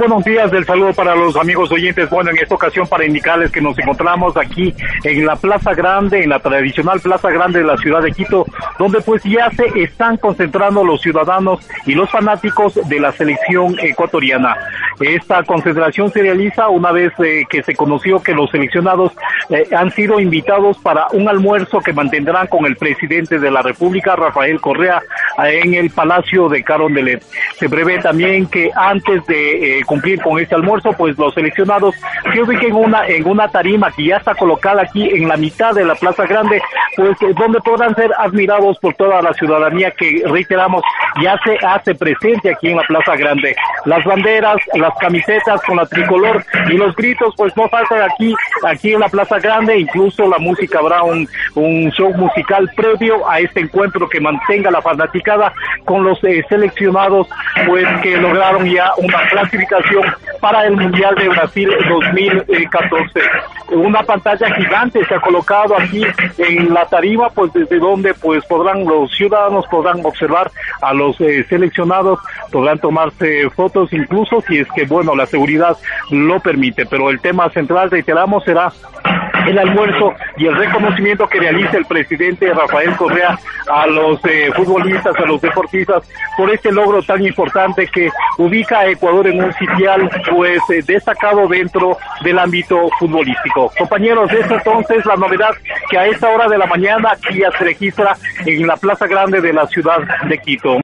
Buenos días, del saludo para los amigos oyentes. Bueno, en esta ocasión para indicarles que nos encontramos aquí en la Plaza Grande, en la tradicional Plaza Grande de la ciudad de Quito, donde pues ya se están concentrando los ciudadanos y los fanáticos de la selección ecuatoriana. Esta concentración se realiza una vez eh, que se conoció que los seleccionados eh, han sido invitados para un almuerzo que mantendrán con el presidente de la República, Rafael Correa, en el Palacio de Carondelet. Se prevé también que antes de eh, cumplir con este almuerzo, pues los seleccionados se ubiquen una, en una tarima que ya está colocada aquí en la mitad de la Plaza Grande, pues eh, donde podrán ser admirados por toda la ciudadanía que, reiteramos, ya se hace presente aquí en la Plaza Grande. Las banderas, las camisetas con la tricolor y los gritos, pues no faltan aquí, aquí en la Plaza Grande, incluso la música habrá un, un show musical previo a este encuentro que mantenga la fanaticada con los eh, seleccionados, pues que lograron ya una clasificación para el Mundial de Brasil 2014. Una pantalla gigante se ha colocado aquí en la tarima, pues desde donde pues podrán los ciudadanos podrán observar a los eh, seleccionados, podrán tomarse fotos incluso si es que bueno la seguridad lo permite, pero el tema central reiteramos será el almuerzo y el reconocimiento que realiza el presidente Rafael Correa a los eh, futbolistas, a los deportistas, por este logro tan importante que ubica a Ecuador en un sitial pues eh, destacado dentro del ámbito futbolístico. Compañeros, es entonces la novedad que a esta hora de la mañana aquí se registra en la Plaza Grande de la ciudad de Quito.